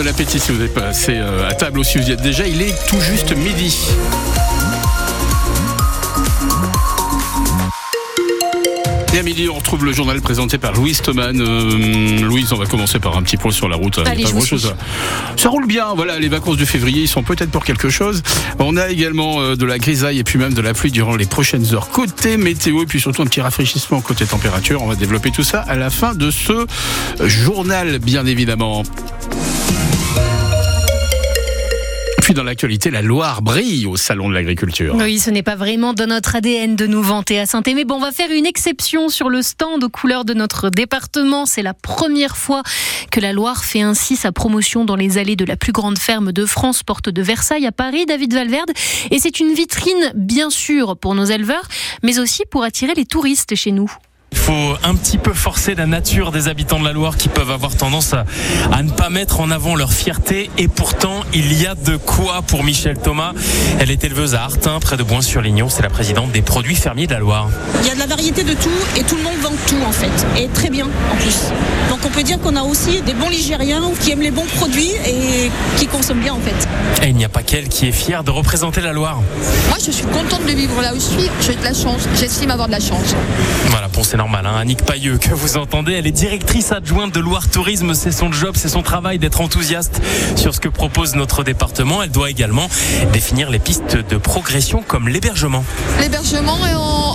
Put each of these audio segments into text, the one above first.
Bon appétit si vous êtes passé euh, à table ou si vous y êtes déjà, il est tout juste midi. Et à midi, on retrouve le journal présenté par Louise Thoman. Euh, Louise, on va commencer par un petit point sur la route. Il y a Allez, pas à- Ça roule bien, voilà, les vacances de février, ils sont peut-être pour quelque chose. On a également euh, de la grisaille et puis même de la pluie durant les prochaines heures. Côté météo et puis surtout un petit rafraîchissement côté température. On va développer tout ça à la fin de ce journal, bien évidemment. Puis dans l'actualité, la Loire brille au Salon de l'Agriculture. Oui, ce n'est pas vraiment dans notre ADN de nous vanter à saint mais bon, on va faire une exception sur le stand aux couleurs de notre département. C'est la première fois que la Loire fait ainsi sa promotion dans les allées de la plus grande ferme de France, porte de Versailles à Paris, David Valverde. Et c'est une vitrine, bien sûr, pour nos éleveurs, mais aussi pour attirer les touristes chez nous. Il faut un petit peu forcer la nature des habitants de la Loire qui peuvent avoir tendance à, à ne pas mettre en avant leur fierté. Et pourtant, il y a de quoi pour Michel Thomas. Elle est éleveuse à Artin, près de Boins-sur-Lignon. C'est la présidente des produits fermiers de la Loire. Il y a de la variété de tout et tout le monde vend tout en fait. Et très bien en plus. Donc on peut dire qu'on a aussi des bons Ligériens qui aiment les bons produits et qui consomment bien en fait. Et il n'y a pas qu'elle qui est fière de représenter la Loire. Moi, je suis contente de vivre là où je suis. J'ai de la chance. J'estime avoir de la chance. Voilà, bon, c'est normal. Hein. Annick Pailleux, que vous entendez, elle est directrice adjointe de Loire Tourisme. C'est son job, c'est son travail d'être enthousiaste sur ce que propose notre département. Elle doit également définir les pistes de progression comme l'hébergement.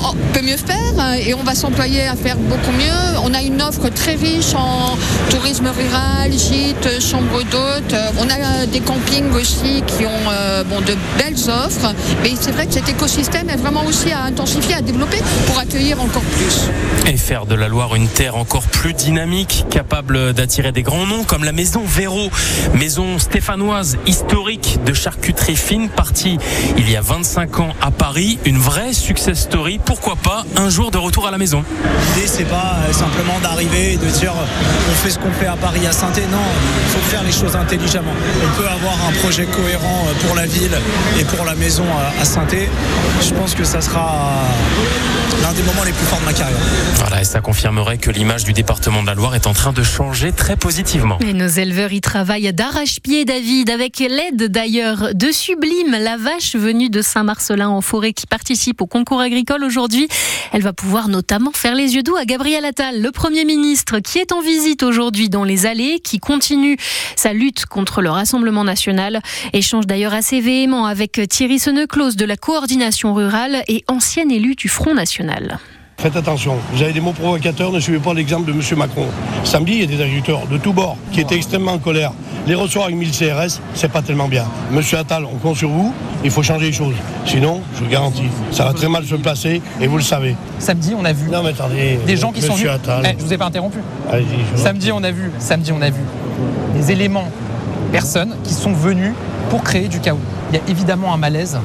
On, on peut mieux faire euh, et on va s'employer à faire beaucoup mieux. On a une offre très riche en tourisme rural, gîtes, chambres d'hôtes. Euh, On a des campings aussi qui ont euh, bon, de belles offres. Mais c'est vrai que cet écosystème est vraiment aussi à intensifier, à développer pour accueillir encore plus. Et faire de la Loire une terre encore plus dynamique, capable d'attirer des grands noms comme la maison Véro, maison stéphanoise historique de charcuterie fine, partie il y a 25 ans à Paris, une vraie success story. Pourquoi pas un jour de retour à la maison L'idée, c'est pas euh, simplement d'arriver et de dire euh, on fait ce qu'on fait à Paris à saint Non, il faut faire les choses intelligemment. On peut avoir un projet cohérent euh, pour la ville et pour la maison à- saint Je pense que ça sera l'un des moments les plus forts de ma carrière. Voilà, et ça confirmerait que l'image du département de la Loire est en train de changer très positivement. Et nos éleveurs y travaillent d'arrache-pied, David, avec l'aide d'ailleurs de Sublime, la vache venue de Saint-Marcelin en forêt qui participe au concours agricole aujourd'hui. Elle va pouvoir notamment faire les yeux doux à Gabriel Attal, le Premier ministre, qui est en visite aujourd'hui dans les allées, qui continue sa lutte contre le Rassemblement national. Échange d'ailleurs assez véhément avec Thierry Seneclos de la coordination rurale et ancien élu du Front national. Faites attention, vous avez des mots provocateurs, ne suivez pas l'exemple de M. Macron. Samedi, il y a des agriculteurs de tous bords qui étaient extrêmement en colère. Les recevoir avec 1000 CRS, c'est pas tellement bien. Monsieur Attal, on compte sur vous, il faut changer les choses. Sinon, je vous garantis, ça va très mal se placer et vous le savez. Samedi, on a vu Non mais attendez, des gens qui sont Monsieur venus. Attal, Eh, je vous ai pas interrompu. je Samedi, on a vu. Samedi, on a vu des éléments, personnes qui sont venus pour créer du chaos. Il y a évidemment un malaise,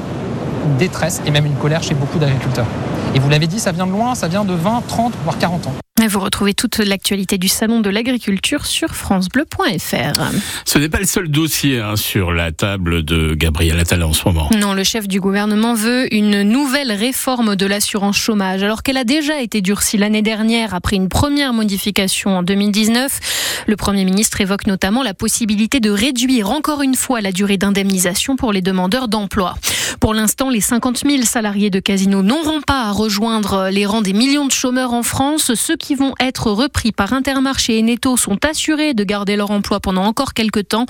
une détresse et même une colère chez beaucoup d'agriculteurs. Et vous l'avez dit, ça vient de loin, ça vient de 20, 30, voire 40 ans. Vous retrouvez toute l'actualité du Salon de l'agriculture sur francebleu.fr. Ce n'est pas le seul dossier hein, sur la table de Gabriel Attal en ce moment. Non, le chef du gouvernement veut une nouvelle réforme de l'assurance chômage, alors qu'elle a déjà été durcie l'année dernière après une première modification en 2019. Le Premier ministre évoque notamment la possibilité de réduire encore une fois la durée d'indemnisation pour les demandeurs d'emploi. Pour l'instant, les 50 000 salariés de Casino n'auront pas à rejoindre les rangs des millions de chômeurs en France. Ceux qui vont être repris par Intermarché et Netto sont assurés de garder leur emploi pendant encore quelques temps.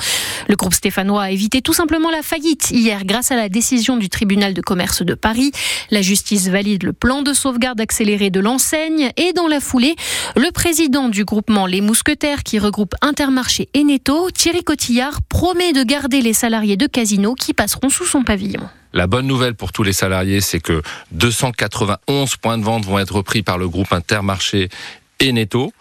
Le groupe stéphanois a évité tout simplement la faillite hier grâce à la décision du tribunal de commerce de Paris. La justice valide le plan de sauvegarde accéléré de l'enseigne et dans la foulée, le président du groupement Les Mousquetaires qui regroupe Intermarché et Netto, Thierry Cotillard, promet de garder les salariés de Casino qui passeront sous son pavillon. La bonne nouvelle pour tous les salariés, c'est que 291 points de vente vont être repris par le groupe Intermarché et Netto.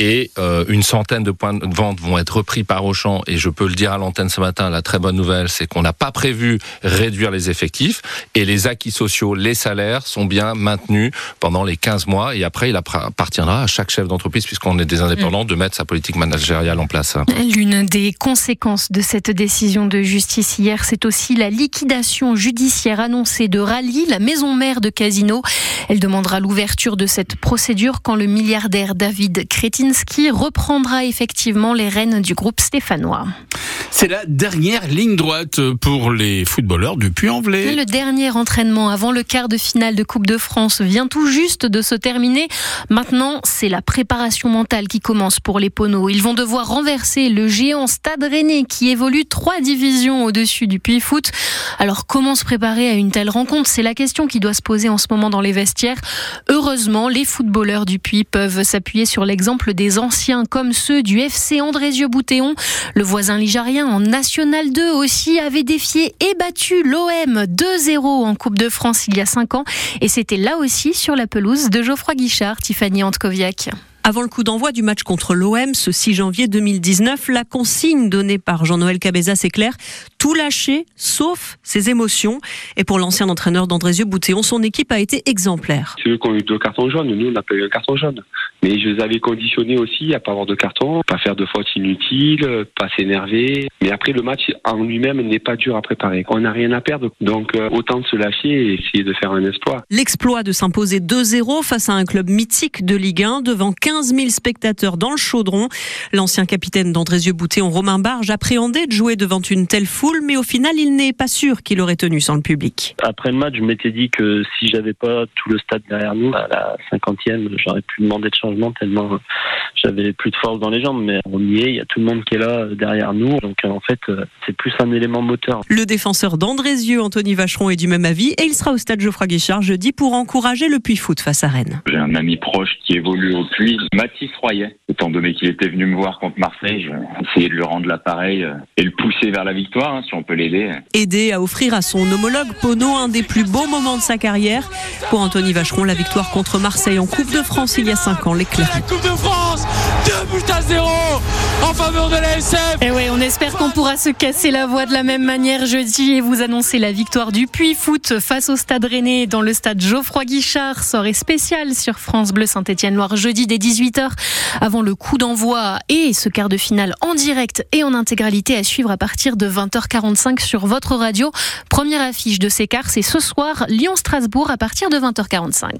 Et euh, une centaine de points de vente vont être repris par Auchan. Et je peux le dire à l'antenne ce matin, la très bonne nouvelle, c'est qu'on n'a pas prévu réduire les effectifs. Et les acquis sociaux, les salaires sont bien maintenus pendant les 15 mois. Et après, il appartiendra à chaque chef d'entreprise, puisqu'on est des indépendants, de mettre sa politique managériale en place. L'une des conséquences de cette décision de justice hier, c'est aussi la liquidation judiciaire annoncée de Rally, la maison mère de Casino. Elle demandera l'ouverture de cette procédure quand le milliardaire David Kropinski reprendra effectivement les rênes du groupe stéphanois. C'est la dernière ligne droite pour les footballeurs du Puy-en-Velay. Le dernier entraînement avant le quart de finale de Coupe de France vient tout juste de se terminer. Maintenant, c'est la préparation mentale qui commence pour les Poneaux. Ils vont devoir renverser le géant Stade Rennais qui évolue trois divisions au-dessus du Puy-Foot. Alors, comment se préparer à une telle rencontre? C'est la question qui doit se poser en ce moment dans les vestiaires. Heureusement, les footballeurs du Puy peuvent s'appuyer sur l'exemple des anciens comme ceux du FC Andrézieux-Boutéon. Le voisin ligérien en National 2 aussi avait défié et battu l'OM 2-0 en Coupe de France il y a 5 ans. Et c'était là aussi sur la pelouse de Geoffroy Guichard, Tiffany Antkoviak. Avant le coup d'envoi du match contre l'OM ce 6 janvier 2019, la consigne donnée par Jean-Noël Cabeza, c'est clair, tout lâcher sauf ses émotions. Et pour l'ancien entraîneur d'Andrézieux Boutéon, son équipe a été exemplaire. C'est eux qui ont eu deux cartons jaunes, nous on n'a pas eu un carton jaune. Mais je les avais conditionnés aussi à pas avoir de carton, pas faire de fautes inutiles, pas s'énerver. Mais après le match en lui-même n'est pas dur à préparer. On n'a rien à perdre, donc euh, autant se lâcher et essayer de faire un exploit. L'exploit de s'imposer 2-0 face à un club mythique de Ligue 1 devant 15 000 spectateurs dans le chaudron. L'ancien capitaine d'Andrézieux-Boutéon, Romain Barge, appréhendait de jouer devant une telle foule, mais au final, il n'est pas sûr qu'il aurait tenu sans le public. Après le match, je m'étais dit que si j'avais pas tout le stade derrière nous, à la cinquantième, j'aurais pu demander de changement tellement j'avais plus de force dans les jambes. Mais on y est, il y a tout le monde qui est là derrière nous. Donc en fait, c'est plus un élément moteur. Le défenseur d'Andrézieux, Anthony Vacheron, est du même avis et il sera au stade Geoffroy Guichard jeudi pour encourager le Puy Foot face à Rennes. J'ai un ami proche qui évolue au Puy, Mathis Royet. Étant donné qu'il était venu me voir contre Marseille, j'ai essayé de lui rendre l'appareil et le pousser vers la victoire, hein, si on peut l'aider. Aider à offrir à son homologue Pono un des plus beaux moments de sa carrière. Pour Anthony Vacheron, la victoire contre Marseille en Coupe de France il y a 5 ans, l'éclair. Coupe de France 2 buts à 0 en faveur de l'ASF Et ouais, on espère qu'on pourra se casser la voix de la même manière jeudi et vous annoncer la victoire du Puy Foot face au Stade Rennais dans le stade Geoffroy Guichard. Soirée spéciale sur France Bleu Saint-Étienne-Loire jeudi dès 18h avant le coup d'envoi et ce quart de finale en direct et en intégralité à suivre à partir de 20h45 sur votre radio. Première affiche de ces quarts, c'est ce soir Lyon-Strasbourg à partir de 20h45.